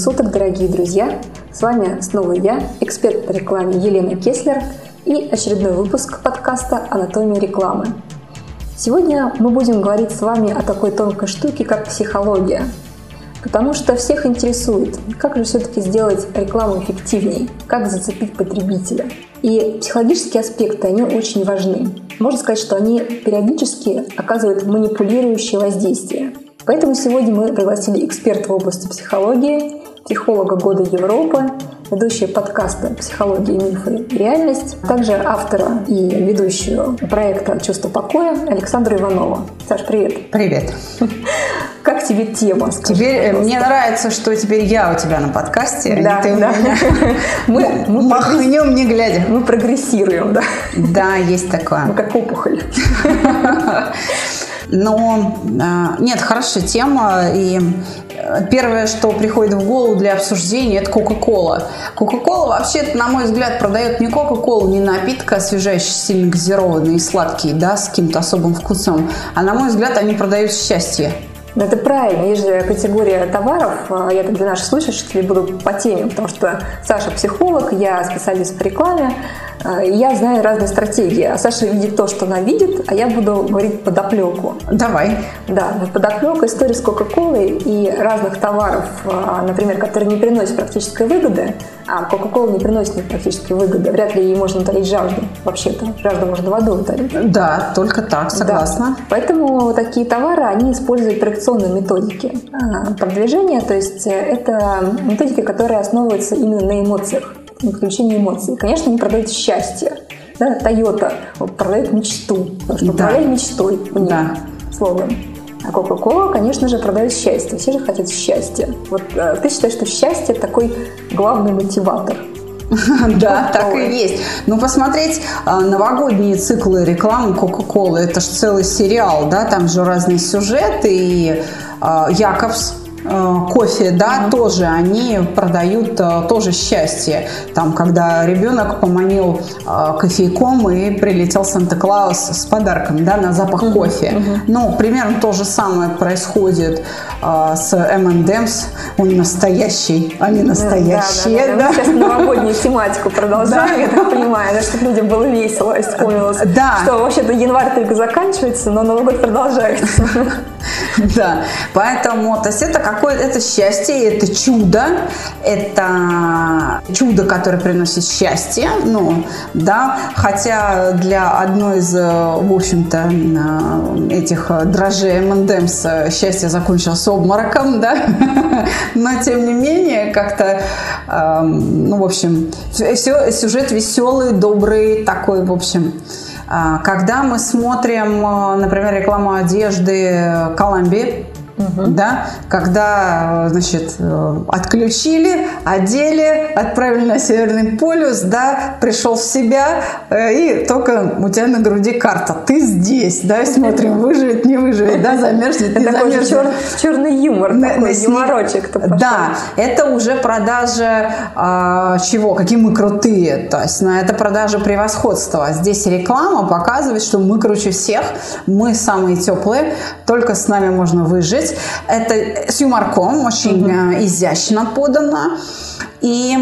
Суток, дорогие друзья! С вами снова я, эксперт по рекламе Елена Кеслер и очередной выпуск подкаста «Анатомия рекламы». Сегодня мы будем говорить с вами о такой тонкой штуке, как психология. Потому что всех интересует, как же все-таки сделать рекламу эффективнее, как зацепить потребителя. И психологические аспекты, они очень важны. Можно сказать, что они периодически оказывают манипулирующее воздействие – Поэтому сегодня мы пригласили эксперта в области психологии, психолога года Европы, ведущая подкаста «Психология, мифы и реальность», также автора и ведущую проекта «Чувство покоя» Александра Иванова. Саш, привет. Привет. Как тебе тема? Скажи, теперь э, мне нравится, что теперь я у тебя на подкасте. А да, ты да. Мы, мы махнем не глядя. Мы прогрессируем, да. Да, есть такое. Мы как опухоль. Но а, нет, хорошая тема. И э, первое, что приходит в голову для обсуждения, это Кока-Кола. Кока-Кола вообще, на мой взгляд, продает не Кока-Колу, не напиток освежающий, сильно газированный и сладкий, да, с каким-то особым вкусом. А на мой взгляд, они продают счастье. Ну, это правильно. Есть же категория товаров. А, я для наших слушателей буду по теме, потому что Саша психолог, я специалист по рекламе. А, я знаю разные стратегии. А Саша видит то, что она видит, а я буду говорить подоплеку. Давай. Да, подоплека история с Кока-Колой и разных товаров, а, например, которые не приносят практической выгоды, а Кока-Кола не приносит мне практически выгоды. Вряд ли ей можно утолить жажду. Вообще-то жажду можно водой утолить. Да, только так, согласна. Да. Поэтому такие товары, они используют проекционные методики продвижения. То есть э, это методики, которые основываются именно на эмоциях на включение эмоций. Конечно, не продают счастье. Да, Toyota продает мечту, потому что да. мечтой у них да. слоган. А Coca-Cola, конечно же, продает счастье. Все же хотят счастья. Вот э, ты считаешь, что счастье такой главный мотиватор? Да, так и есть. Ну, посмотреть а, новогодние циклы рекламы Coca-Cola, это же целый сериал, да, там же разные сюжеты, и а, Якобс. Э, кофе, да, mm-hmm. тоже они продают э, тоже счастье. Там, когда ребенок поманил э, кофейком и прилетел Санта-Клаус с подарком, да, на запах mm-hmm. кофе. Mm-hmm. Ну, примерно то же самое происходит с M&M's. Он настоящий, они настоящие. Да, да, да. Мы сейчас новогоднюю тематику продолжаем, я так понимаю, да, чтобы людям было весело и вспомнилось, да. что вообще-то январь только заканчивается, но Новый год продолжается. Да, поэтому, то есть это какое это счастье, это чудо, это чудо, которое приносит счастье, ну, да, хотя для одной из, в общем-то, этих дрожжей M&M's счастье закончилось обмороком, да, но тем не менее как-то, ну, в общем, все, сюжет веселый, добрый, такой, в общем, а, когда мы смотрим, например, рекламу одежды Колумбии, угу. да, когда, значит, э, отключили, одели, отправили на Северный полюс, да, пришел в себя, э, и только у тебя на груди карта. Ты здесь, да, смотрим, выживет, не выживет, да, замерзнет, не замерзнет. Чер, черный юмор, на, такой, на юморочек. Да, это уже продажа а, чего, какие мы крутые, то есть на это продажа превосходства. Здесь реклама показывает, что мы круче всех, мы самые теплые, только с нами можно выжить, есть это с юморком, очень угу. изящно подано. И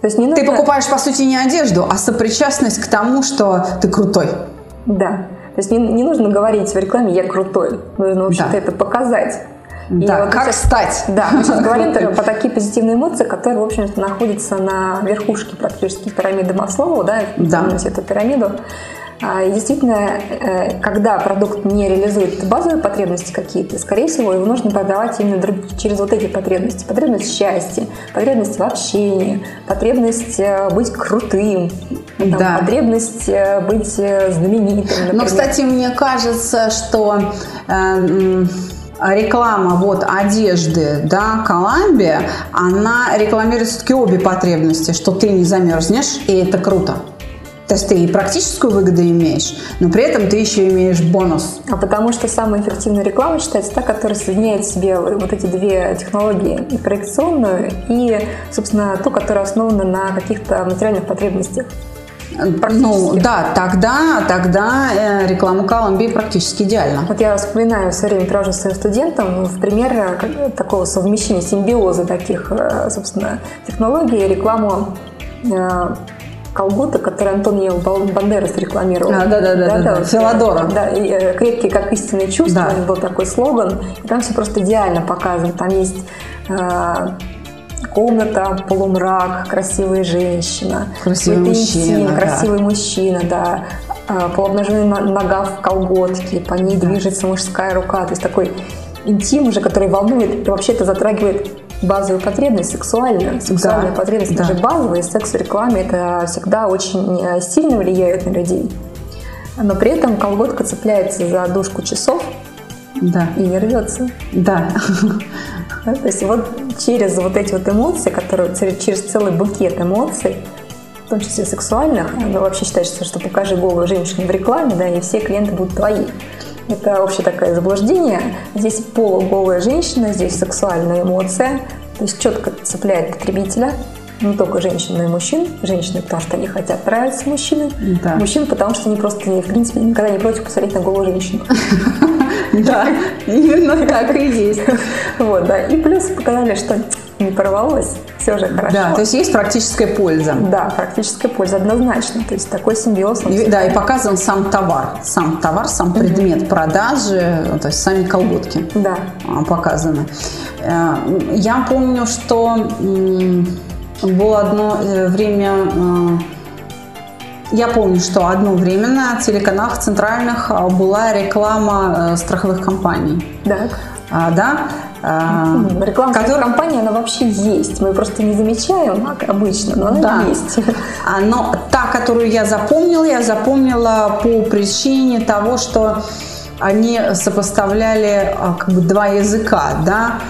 то есть не нужно... ты покупаешь, по сути, не одежду, а сопричастность к тому, что ты крутой. Да. То есть не, не нужно говорить в рекламе «я крутой». Нужно, в общем-то, да. это показать. И да, вот как сейчас, стать. Да, мы сейчас говорим по такие позитивные эмоции, которые, в общем-то, находятся на верхушке практически пирамиды Маслоу, да, да. эту пирамиду. А, действительно, э, когда продукт не реализует базовые потребности какие-то, скорее всего, его нужно продавать именно через вот эти потребности. Потребность счастья, потребность в общении, потребность э, быть крутым, там, да. потребность э, быть знаменитым. Например. Но, кстати, мне кажется, что э, реклама вот одежды, да, Коламбия, она рекламирует все-таки обе потребности, что ты не замерзнешь, и это круто. То есть ты и практическую выгоду имеешь, но при этом ты еще имеешь бонус. А потому что самая эффективная реклама считается та, которая соединяет в себе вот эти две технологии, и проекционную, и, собственно, ту, которая основана на каких-то материальных потребностях. Ну, да, тогда, тогда э, реклама Колумбии практически идеальна. Вот я вспоминаю все время привожу своим студентам в пример э, такого совмещения, симбиоза таких, э, собственно, технологий, рекламу колготы, которые Антон Ел Бандерас рекламировал. А, да, да, да, да, да, Филадора. Да, и, крепкие как истинное чувство, да. был такой слоган. И там все просто идеально показано. Там есть комната, полумрак, красивая женщина, красивый мужчина, интим, красивый да. мужчина, да, а, полуобнаженная нога в колготке, по ней движется мужская рука, то есть такой интим уже, который волнует и вообще это затрагивает базовую потребность, сексуальную. Сексуальная да, потребность, да. даже базовая, секс в рекламе это всегда очень э, сильно влияет на людей. Но при этом колготка цепляется за дужку часов да. и не рвется. Да. Да, то есть вот через вот эти вот эмоции, которые через целый букет эмоций, в том числе сексуальных, ну, вообще считается, что покажи голую женщину в рекламе, да, и все клиенты будут твои. Это вообще такое заблуждение. Здесь полуголая женщина, здесь сексуальная эмоция, то есть четко цепляет потребителя, не только женщин, но и мужчин. Женщины, потому что они хотят нравиться мужчинам. Да. Мужчин, потому что они просто, в принципе, никогда не против посмотреть на голую женщину. Да, именно так и есть. Вот, да. И плюс показали, что не порвалось, все же хорошо. Да, то есть есть практическая польза. Да, практическая польза однозначно. То есть такой симбиоз. И, да, и показан сам товар. Сам товар, сам предмет продажи, то есть сами колготки да. А, показаны. Э, я помню, что было одно э, время э, я помню, что одно время на телеканалах центральных а, была реклама страховых компаний. Так. А, да? А, реклама который... компании, она вообще есть. Мы просто не замечаем обычно, но она да. есть. А, но та, которую я запомнила, я запомнила по причине того, что они сопоставляли а, как бы два языка, да,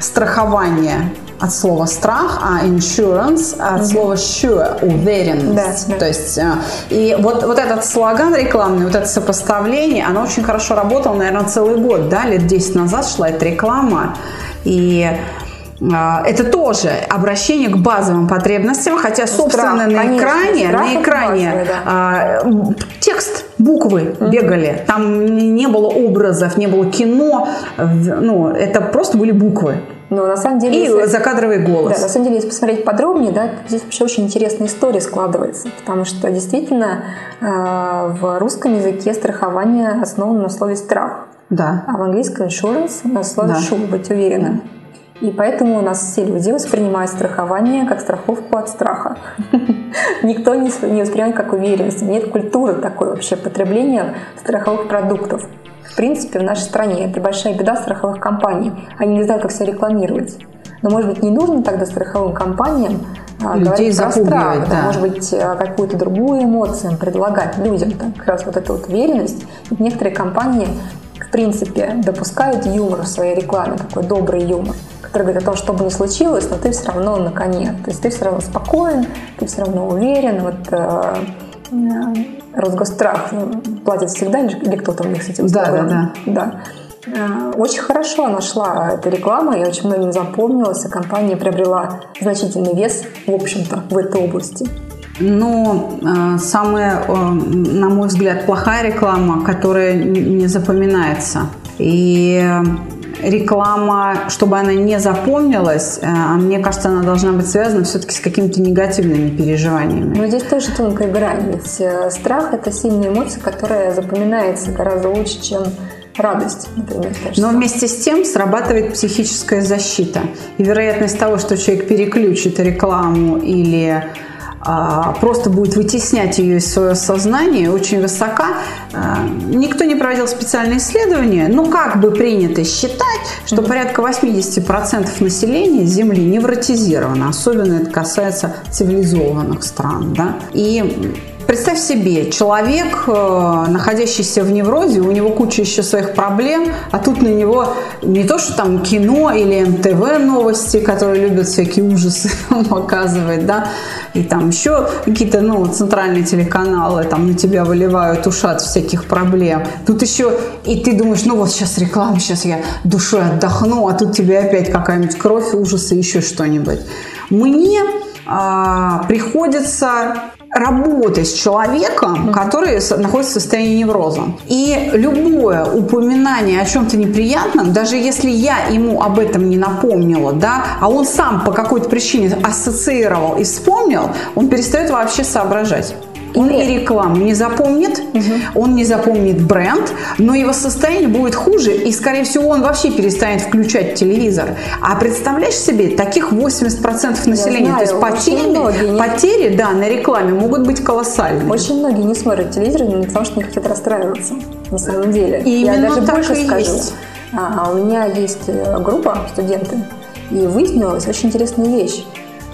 страхование от слова страх, а insurance от слова sure, уверенность. Да, да. То есть, э, и вот, вот этот слоган рекламный, вот это сопоставление, оно очень хорошо работало, наверное, целый год, да, лет 10 назад шла эта реклама, и э, это тоже обращение к базовым потребностям, хотя, собственно, страх, на конечно, экране, на экране базовый, да. э, текст, буквы бегали, там не было образов, не было кино, ну, это просто были буквы. Но на самом деле... И если, закадровый голос. Да, на самом деле, если посмотреть подробнее, да, здесь вообще очень интересная история складывается, потому что действительно э, в русском языке страхование основано на слове «страх». Да. А в английском insurance на слове да. «sure», «быть уверенным». И поэтому у нас все люди воспринимают страхование как страховку от страха. Никто не воспринимает как уверенность. Нет культуры такой вообще потребления страховых продуктов в принципе, в нашей стране. Это большая беда страховых компаний. Они не знают, как себя рекламировать. Но, может быть, не нужно тогда страховым компаниям а, Людей говорить про страх, да. Может быть, а, какую-то другую эмоцию предлагать людям. Так, как раз вот эта вот уверенность. Некоторые компании, в принципе, допускают юмор в своей рекламе, такой добрый юмор, который говорит о том, что бы ни случилось, но ты все равно на коне. То есть ты все равно спокоен, ты все равно уверен. Вот, э, Росгострах платит всегда или кто-то у них с этим Да, да, да. да. Э, очень хорошо нашла эта реклама, и очень многим запомнилась, и компания приобрела значительный вес, в общем-то, в этой области. Но э, самая, э, на мой взгляд, плохая реклама, которая не запоминается. И реклама, чтобы она не запомнилась, э, а мне кажется, она должна быть связана все-таки с какими-то негативными переживаниями. Но здесь тоже тонкая грань. Ведь э, страх – это сильная эмоция, которая запоминается гораздо лучше, чем радость, например. Но вместе с тем срабатывает психическая защита. И вероятность того, что человек переключит рекламу или просто будет вытеснять ее из своего сознания, очень высока. А, никто не проводил специальные исследования, но как бы принято считать, что порядка 80% населения Земли невротизировано. Особенно это касается цивилизованных стран. Да? И Представь себе, человек, э, находящийся в неврозе, у него куча еще своих проблем, а тут на него не то, что там кино или МТВ новости, которые любят всякие ужасы показывать, да, и там еще какие-то, ну, центральные телеканалы там на тебя выливают ушат всяких проблем. Тут еще, и ты думаешь, ну вот сейчас реклама, сейчас я душой отдохну, а тут тебе опять какая-нибудь кровь, ужасы, еще что-нибудь. Мне а, приходится работать с человеком, который находится в состоянии невроза. И любое упоминание о чем-то неприятном, даже если я ему об этом не напомнила, да, а он сам по какой-то причине ассоциировал и вспомнил, он перестает вообще соображать. Он и рекламу не запомнит, угу. он не запомнит бренд, но его состояние будет хуже, и, скорее всего, он вообще перестанет включать телевизор. А представляешь себе, таких 80% населения, знаю, то есть потери, потери да, на рекламе могут быть колоссальные. Очень многие не смотрят телевизор, потому что не хотят расстраиваться, на самом деле. И Я даже больше скажу. Есть. А, у меня есть э, группа студенты, и выяснилась очень интересная вещь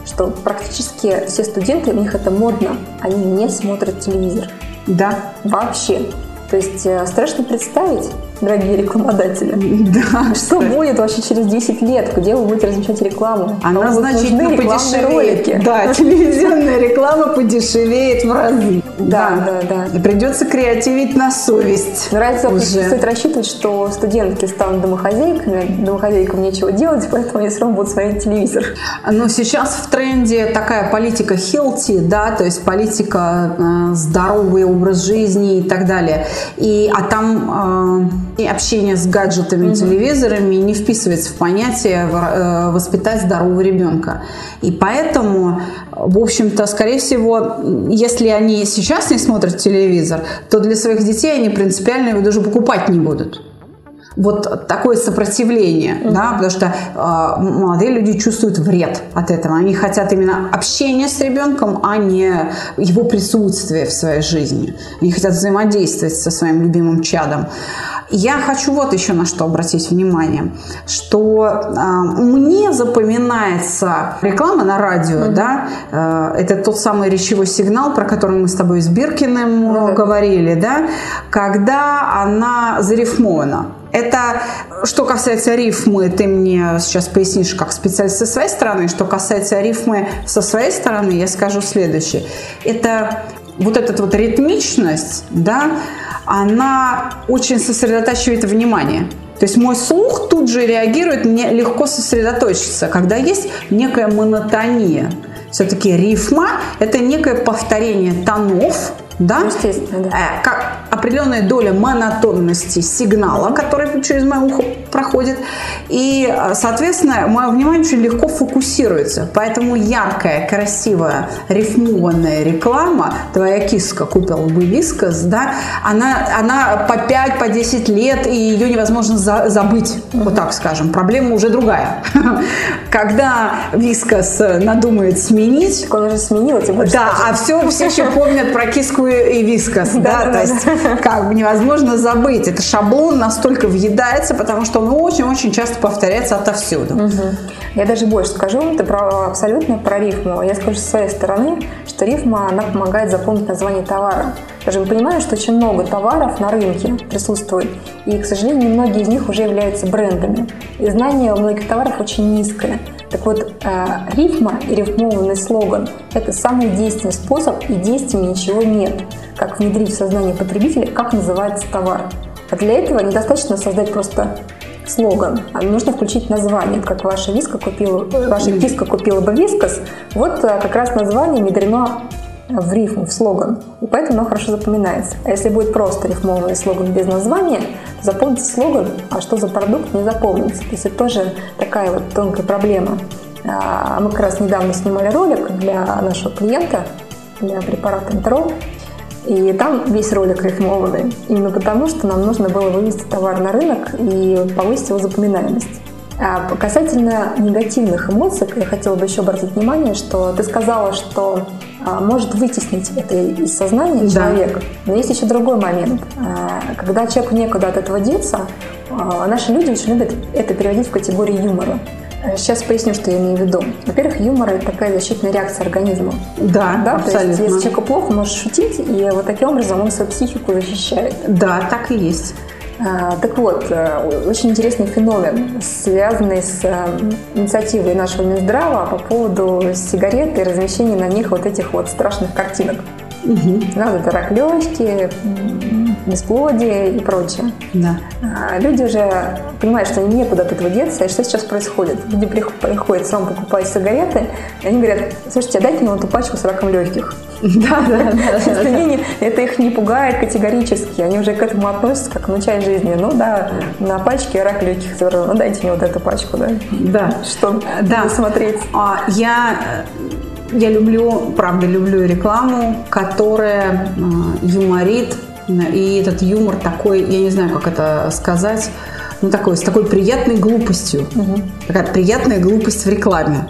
что практически все студенты, у них это модно, они не смотрят телевизор. Да. Вообще. То есть э, страшно представить, дорогие рекламодатели. Да. Что будет вообще через 10 лет? Где вы будете размещать рекламу? Она значительно подешевеет. Ролики. Да, телевизионная реклама подешевеет в разы. Да, да, да. Придется креативить на совесть. Нравится уже. стоит рассчитывать, что студентки станут домохозяйками, домохозяйкам нечего делать, поэтому они все равно будут смотреть телевизор. Но сейчас в тренде такая политика healthy, да, то есть политика э, здоровый образ жизни и так далее. И, а там э, и общение с гаджетами, mm-hmm. телевизорами не вписывается в понятие э, воспитать здорового ребенка. И поэтому, в общем-то, скорее всего, если они сейчас не смотрят телевизор, то для своих детей они принципиально его даже покупать не будут вот такое сопротивление, mm-hmm. да, потому что э, молодые люди чувствуют вред от этого. Они хотят именно общения с ребенком, а не его присутствия в своей жизни. Они хотят взаимодействовать со своим любимым чадом. Я хочу вот еще на что обратить внимание, что э, мне запоминается реклама на радио, mm-hmm. да, э, это тот самый речевой сигнал, про который мы с тобой с Биркиным mm-hmm. говорили, да, когда она зарифмована. Это что касается рифмы, ты мне сейчас пояснишь как специалист со своей стороны. Что касается рифмы со своей стороны, я скажу следующее. Это вот эта вот ритмичность, да, она очень сосредотачивает внимание. То есть мой слух тут же реагирует, мне легко сосредоточиться, когда есть некая монотония. Все-таки рифма – это некое повторение тонов, да? Естественно, да. Э, как определенная доля монотонности сигнала, который через мое ухо проходит. И, э, соответственно, мое внимание очень легко фокусируется. Поэтому яркая, красивая, рифмованная реклама, твоя киска купила бы вискас, да, она, она по 5, по 10 лет, и ее невозможно за, забыть, вот так скажем. Проблема уже другая. Когда вискас надумает сменить... Так он уже сменил, Да, а все, все еще помнят про киску и вискас, да, то есть как бы невозможно забыть. Это шаблон настолько въедается, потому что он очень-очень часто повторяется отовсюду. Я даже больше скажу, это про, абсолютно про рифму. Я скажу со своей стороны, что рифма, она помогает запомнить название товара. Даже мы понимаем, что очень много товаров на рынке присутствует, и, к сожалению, многие из них уже являются брендами. И знание у многих товаров очень низкое. Так вот, э, рифма и рифмованный слоган – это самый действенный способ, и действеннее ничего нет, как внедрить в сознание потребителя, как называется товар. А для этого недостаточно создать просто слоган, а нужно включить название. Как ваша виска купила, ваша киска купила бы вискас, вот э, как раз название внедрено в рифму, в слоган. И поэтому оно хорошо запоминается. А если будет просто рифмованный слоган без названия, то запомните слоган, а что за продукт не запомнится. То есть это тоже такая вот тонкая проблема. А, мы как раз недавно снимали ролик для нашего клиента, для препарата Интерол. И там весь ролик рифмованный. Именно потому, что нам нужно было вывести товар на рынок и повысить его запоминаемость. А касательно негативных эмоций, я хотела бы еще обратить внимание, что ты сказала, что а, может вытеснить это из сознания да. человека. Но есть еще другой момент. А, когда человеку некуда от этого деться, а, наши люди очень любят это переводить в категорию юмора. Сейчас поясню, что я имею в виду. Во-первых, юмор – это такая защитная реакция организма. Да, да? абсолютно. То есть, если человеку плохо, может шутить, и вот таким образом он свою психику защищает. Да, так и есть. А, так вот, э, очень интересный феномен, связанный с э, инициативой нашего Минздрава по поводу сигарет и размещения на них вот этих вот страшных картинок. Угу. Вот это рак легкие, бесплодие и прочее. Да. А, люди уже понимают, что они некуда от этого деться, и что сейчас происходит. Люди приходят, сам покупают сигареты, и они говорят, слушайте, а дайте мне эту пачку с раком легких. Да, да, да. Это их не пугает категорически. Они уже к этому относятся как ну, часть жизни. Ну да, на пачке рак легких ну дайте мне вот эту пачку, да? Да. Что да. смотреть? А, я я люблю, правда, люблю рекламу, которая юморит, и этот юмор такой, я не знаю, как это сказать, ну, такой, с такой приятной глупостью. Угу. Такая приятная глупость в рекламе.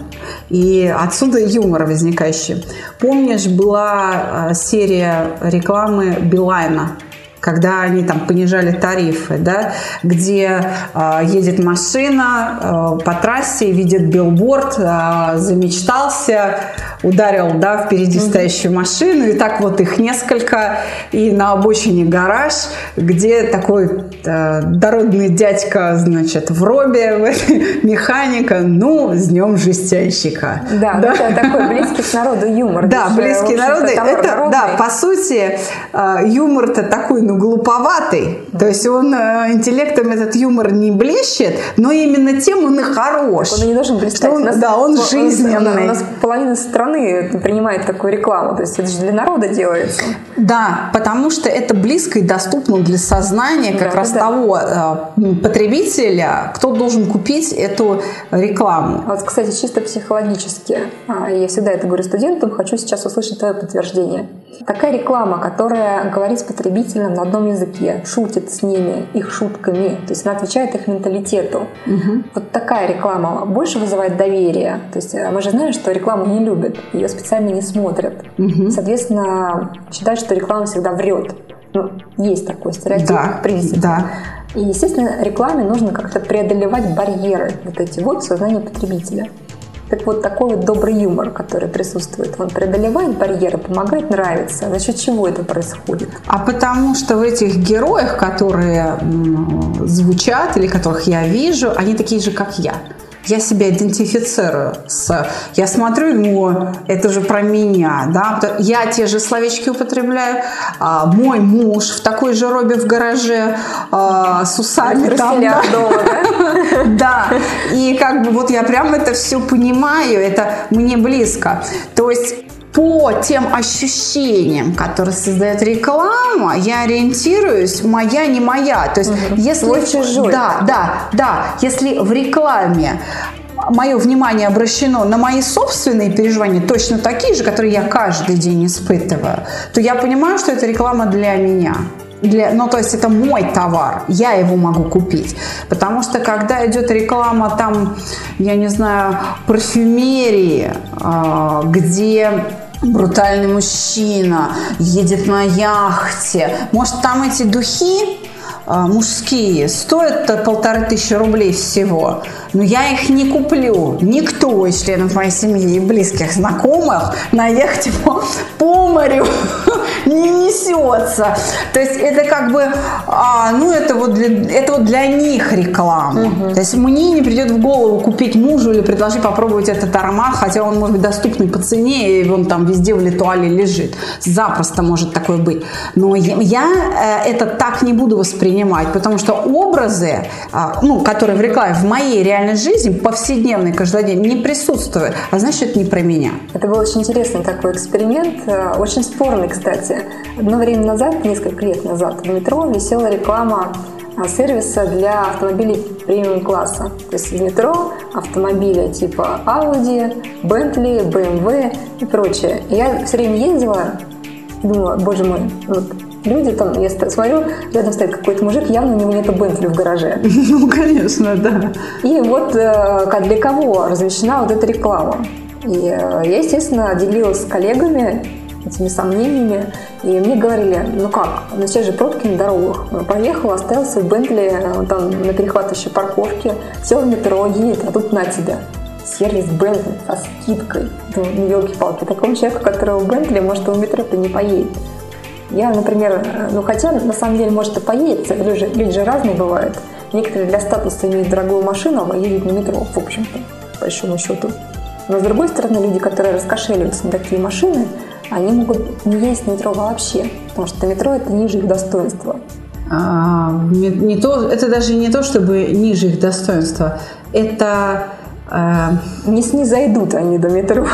И отсюда юмор возникающий. Помнишь, была а, серия рекламы Билайна? когда они там понижали тарифы, да, где э, едет машина э, по трассе, видит билборд, э, замечтался, ударил, да, впереди стоящую машину, и так вот их несколько, и на обочине гараж, где такой э, дородный дядька, значит, в робе, механика, ну, с днем жестянщика. Да, да? это такой близкий к народу юмор. Да, близкий к народу. Это, да, по сути, э, юмор-то такой, ну, глуповатый. То есть он э, интеллектом этот юмор не блещет, но именно тем он и хорош. Он не должен блистать. Он, нас, да, он жизненный. У нас половина страны принимает такую рекламу. То есть это же для народа делается. Да, потому что это близко и доступно для сознания как да, раз да. того э, потребителя, кто должен купить эту рекламу. А вот, кстати, чисто психологически, а, я всегда это говорю студентам, хочу сейчас услышать твое подтверждение. Такая реклама, которая говорит с потребителем на одном языке, шутит с ними, их шутками, то есть она отвечает их менталитету. Угу. Вот такая реклама больше вызывает доверие. То есть э, мы же знаем, что рекламу не любят, ее специально не смотрят. Угу. Соответственно, считают, что реклама всегда врет. Ну, есть такой стереотип, да, в принципе. Да. И, естественно, рекламе нужно как-то преодолевать барьеры вот эти вот в сознании потребителя. Так вот, такой вот добрый юмор, который присутствует, он преодолевает барьеры, помогает нравиться. За счет чего это происходит? А потому что в этих героях, которые звучат или которых я вижу, они такие же, как я я себя идентифицирую с... Я смотрю, ну, это же про меня, да, я те же словечки употребляю, а, мой муж в такой же робе в гараже а, с усами там, да. дома, да? да, и как бы вот я прям это все понимаю, это мне близко. То есть по тем ощущениям, которые создает реклама, я ориентируюсь моя не моя. То есть, угу. если Свой чужой. Да, да, да. Если в рекламе мое внимание обращено на мои собственные переживания, точно такие же, которые я каждый день испытываю, то я понимаю, что это реклама для меня. Для, ну, то есть это мой товар, я его могу купить. Потому что когда идет реклама там, я не знаю, парфюмерии, а, где брутальный мужчина, едет на яхте. Может, там эти духи мужские стоят полторы тысячи рублей всего. Но я их не куплю. Никто из членов моей семьи и близких знакомых на яхте по, по морю не несется. То есть это как бы, а, ну это вот для, это вот для них реклама. Угу. То есть мне не придет в голову купить мужу или предложить попробовать этот аромат, хотя он может быть доступный по цене, и он там везде в литуале лежит. Запросто может такое быть. Но я, я э, это так не буду воспринимать, потому что образы, э, ну, которые в рекламе в моей реальной жизни, повседневной, каждодневной, не присутствуют. А значит, это не про меня. Это был очень интересный такой эксперимент, э, очень спорный, кстати. Одно время назад, несколько лет назад, в метро висела реклама а, сервиса для автомобилей премиум класса. То есть в метро автомобили типа Audi, Bentley, BMW и прочее. Я все время ездила думала, боже мой, вот люди там, я смотрю, рядом стоит какой-то мужик, явно у него нет Бентли в гараже. Ну, конечно, да. И вот э, для кого размещена вот эта реклама. И э, я, естественно, делилась с коллегами этими сомнениями. И мне говорили, ну как, ну сейчас же пробки на дорогах. Поехал, оставил свой Бентли э, там на перехватывающей парковке, сел в метро, едет, а тут на тебя. Сервис Бентли со скидкой. Думаю, ну елки-палки, такому человеку, которого Бентли, может, в метро-то не поедет. Я, например, э, ну хотя на самом деле, может, и поедет, люди, люди же разные бывают. Некоторые для статуса имеют дорогую машину, а едут на метро, в общем-то, по большому счету. Но с другой стороны, люди, которые раскошеливаются на такие машины, они могут не есть метро вообще, потому что метро это ниже их достоинства. А, не, то, это даже не то, чтобы ниже их достоинства. Это не снизойдут они до метро.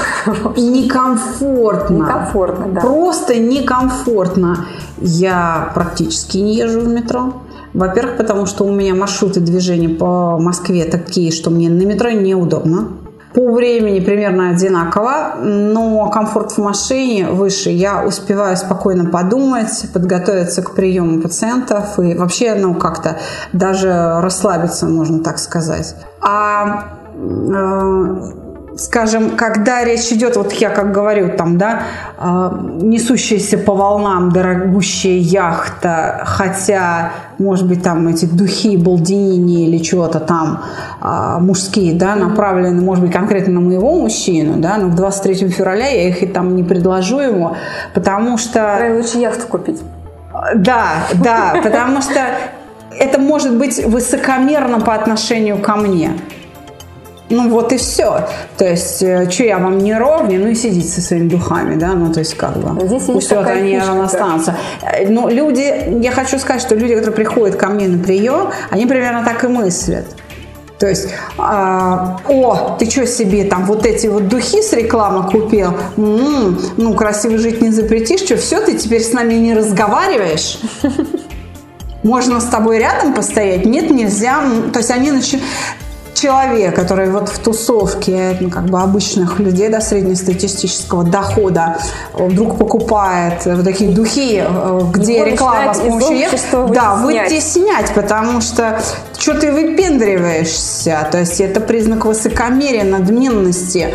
Некомфортно. Некомфортно, да. Просто некомфортно. Я практически не езжу в метро. Во-первых, потому что у меня маршруты движения по Москве такие, что мне на метро неудобно. По времени примерно одинаково, но комфорт в машине выше. Я успеваю спокойно подумать, подготовиться к приему пациентов и вообще, ну, как-то даже расслабиться, можно так сказать. А э, скажем, когда речь идет, вот я как говорю, там, да, а, несущаяся по волнам дорогущая яхта, хотя, может быть, там эти духи, балдинини или чего-то там а, мужские, да, направлены, может быть, конкретно на моего мужчину, да, но в 23 февраля я их и там не предложу ему, потому что... Лучше яхту купить. Да, да, потому что это может быть высокомерно по отношению ко мне. Ну вот и все. То есть, э, что я вам не ровня, ну и сидите со своими духами, да, ну то есть как бы. Здесь Пусть вот они останутся. Э, Но ну, люди, я хочу сказать, что люди, которые приходят ко мне на прием, они примерно так и мыслят. То есть, а, о, ты что себе там вот эти вот духи с рекламы купил? М-м, ну, красиво жить не запретишь, что все, ты теперь с нами не разговариваешь? Можно с тобой рядом постоять? Нет, нельзя. То есть они начинают человек, который вот в тусовке ну, как бы обычных людей до среднестатистического дохода вдруг покупает вот такие духи, э, где Его реклама с помощью их, да, выйти снять, потому что что ты выпендриваешься, то есть это признак высокомерия, надменности.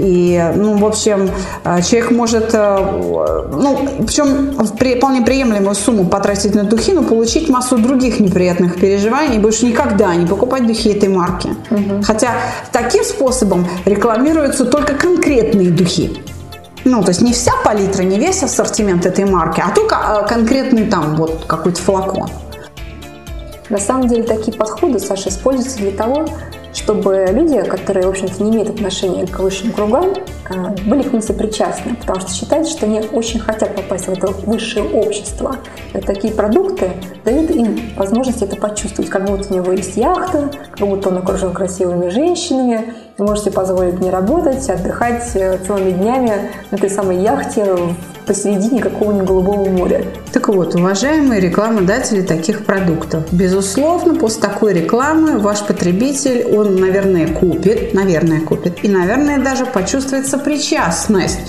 И, ну, в общем, э, человек может, э, ну, причем вполне приемлемую сумму потратить на духи, но получить массу других неприятных переживаний и больше никогда не покупать духи этой марки. Угу. Хотя таким способом рекламируются только конкретные духи. Ну, то есть не вся палитра, не весь ассортимент этой марки, а только э, конкретный там вот какой-то флакон. На самом деле такие подходы, Саша, используются для того, чтобы люди, которые, в общем-то, не имеют отношения к высшим кругам, а, были к ним сопричастны, потому что считается, что они очень хотят попасть в это высшее общество. И такие продукты дают им возможность это почувствовать, как будто у него есть яхта, как будто он окружен красивыми женщинами, вы можете позволить не работать, отдыхать э, целыми днями на этой самой яхте посередине какого-нибудь голубого моря. Так вот, уважаемые рекламодатели таких продуктов, безусловно, после такой рекламы ваш потребитель, он, наверное, купит, наверное, купит, и, наверное, даже почувствует сопричастность.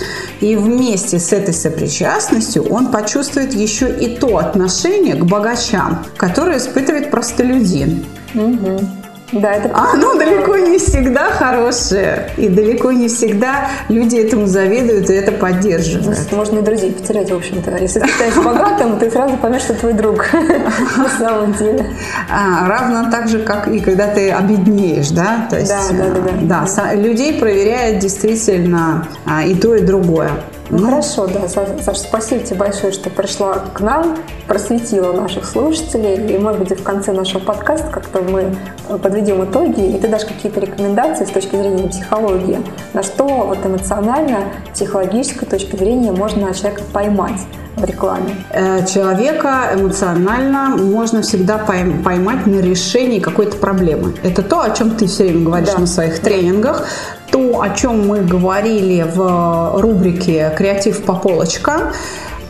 И вместе с этой сопричастностью он почувствует еще и то отношение к богачам, которое испытывает простолюдин. Угу. Да, это Оно далеко не всегда хорошее. И далеко не всегда люди этому завидуют и это поддерживают. Значит, можно и друзей потерять, в общем-то. Если ты станешь богатым, ты сразу поймешь, что твой друг на самом деле. А, равно так же, как и когда ты обеднеешь, да? То есть, да, да, да, да. да. Людей проверяет действительно а, и то, и другое. Ну, ну хорошо, да, Саша, спасибо тебе большое, что пришла к нам, просветила наших слушателей. И, может быть, в конце нашего подкаста как-то мы подведем итоги, и ты дашь какие-то рекомендации с точки зрения психологии, на что вот эмоционально, психологической точки зрения можно человека поймать в рекламе? Э, человека эмоционально можно всегда поймать на решении какой-то проблемы. Это то, о чем ты все время говоришь да. на своих тренингах то, о чем мы говорили в рубрике «Креатив по полочкам»,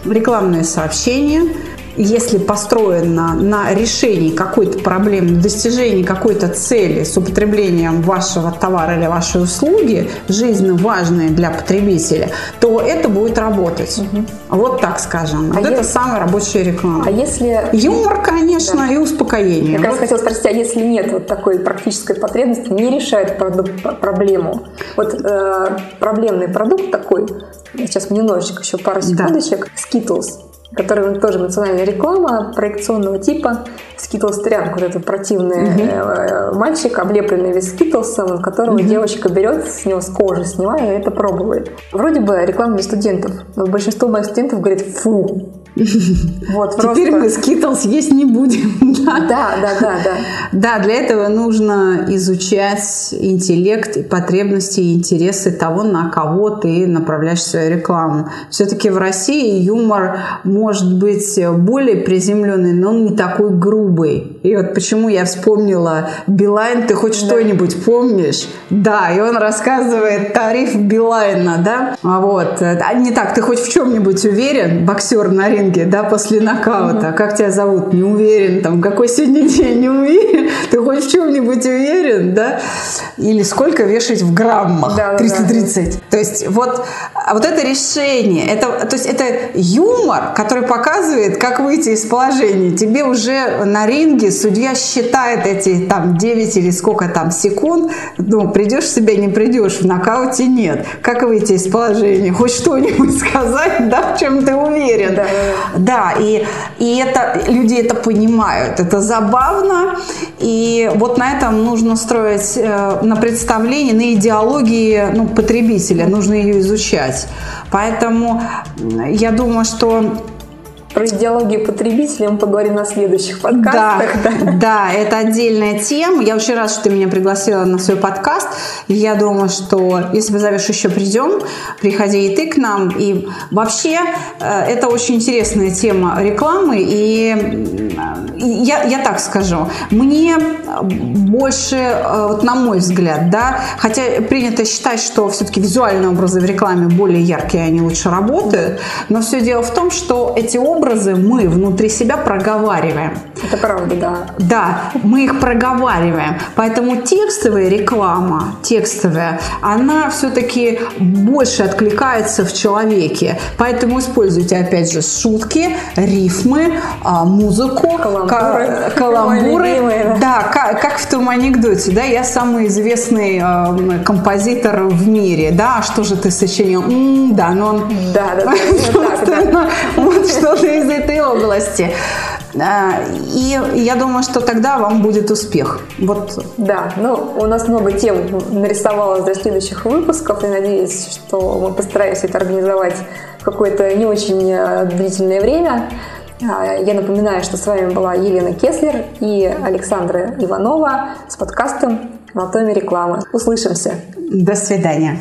рекламные сообщения – если построено на решении какой-то проблемы, достижении какой-то цели с употреблением вашего товара или вашей услуги, жизненно важные для потребителя, то это будет работать. Угу. Вот так скажем. А вот если... это самая рабочая реклама. А если... Юмор, конечно, да. и успокоение. Я как раз хотела спросить, а если нет вот такой практической потребности, не решает проблему? Вот э, проблемный продукт такой, сейчас немножечко, еще пару секундочек, да. Skittles который тоже национальная реклама проекционного типа. Skittles Трянк, вот этот противный uh-huh. мальчик, облепленный весь скитлсом, которого uh-huh. девочка берет, с него с кожи снимая и это пробует. Вроде бы реклама для студентов, но большинство моих студентов говорит «фу». Вот, Теперь мы Skittles есть не будем. Да, да, да, да. Да, да для этого нужно изучать интеллект, потребности и интересы того, на кого ты направляешь свою рекламу. Все-таки в России юмор может быть более приземленный, но он не такой грубый. И вот почему я вспомнила Билайн, ты хоть да. что-нибудь помнишь? Да, и он рассказывает тариф Билайна, да? А вот. А не так, ты хоть в чем-нибудь уверен, боксер на ринге, да, после нокаута? Угу. Как тебя зовут? Не уверен, там, какой сегодня день? Не уверен. Ты хоть в чем-нибудь уверен, да? Или сколько вешать в граммах? Да, 330. Да, да. То есть вот, вот это решение, это, то есть это юмор, который показывает, как выйти из положения. Тебе уже на ринге судья считает эти там 9 или сколько там секунд, ну, придешь себя, не придешь, в нокауте нет. Как выйти из положения? Хоть что-нибудь сказать, да, в чем ты уверен. Да, да и, и это, люди это понимают. Это забавно. И вот на этом нужно строить, э, на представлении, на идеологии ну, потребителя. Нужно ее изучать. Поэтому я думаю, что про идеологию потребителя мы поговорим на следующих подкастах. Да, да. да, это отдельная тема. Я очень рада, что ты меня пригласила на свой подкаст. Я думаю, что если позовешь еще придем, приходи и ты к нам. И вообще э, это очень интересная тема рекламы. И я, я так скажу, мне больше, э, вот на мой взгляд, да, хотя принято считать, что все-таки визуальные образы в рекламе более яркие, они лучше работают, но все дело в том, что эти образы мы внутри себя проговариваем. Это правда, да. Да, мы их проговариваем. Поэтому текстовая реклама, текстовая, она все-таки больше откликается в человеке. Поэтому используйте, опять же, шутки, рифмы, а, музыку, каламбуры. Каламбуры. Да, как, как в том анекдоте, да, я самый известный э, композитор в мире, да, а что же ты сочинил? М-м, да, но он... Да, да, да. Вот что-то из этой области. А, и я думаю, что тогда вам будет успех. Вот. Да, ну, у нас много тем нарисовалось для следующих выпусков, и надеюсь, что мы постараемся это организовать в какое-то не очень э, длительное время. А, я напоминаю, что с вами была Елена Кеслер и Александра Иванова с подкастом «Анатомия рекламы». Услышимся. До свидания.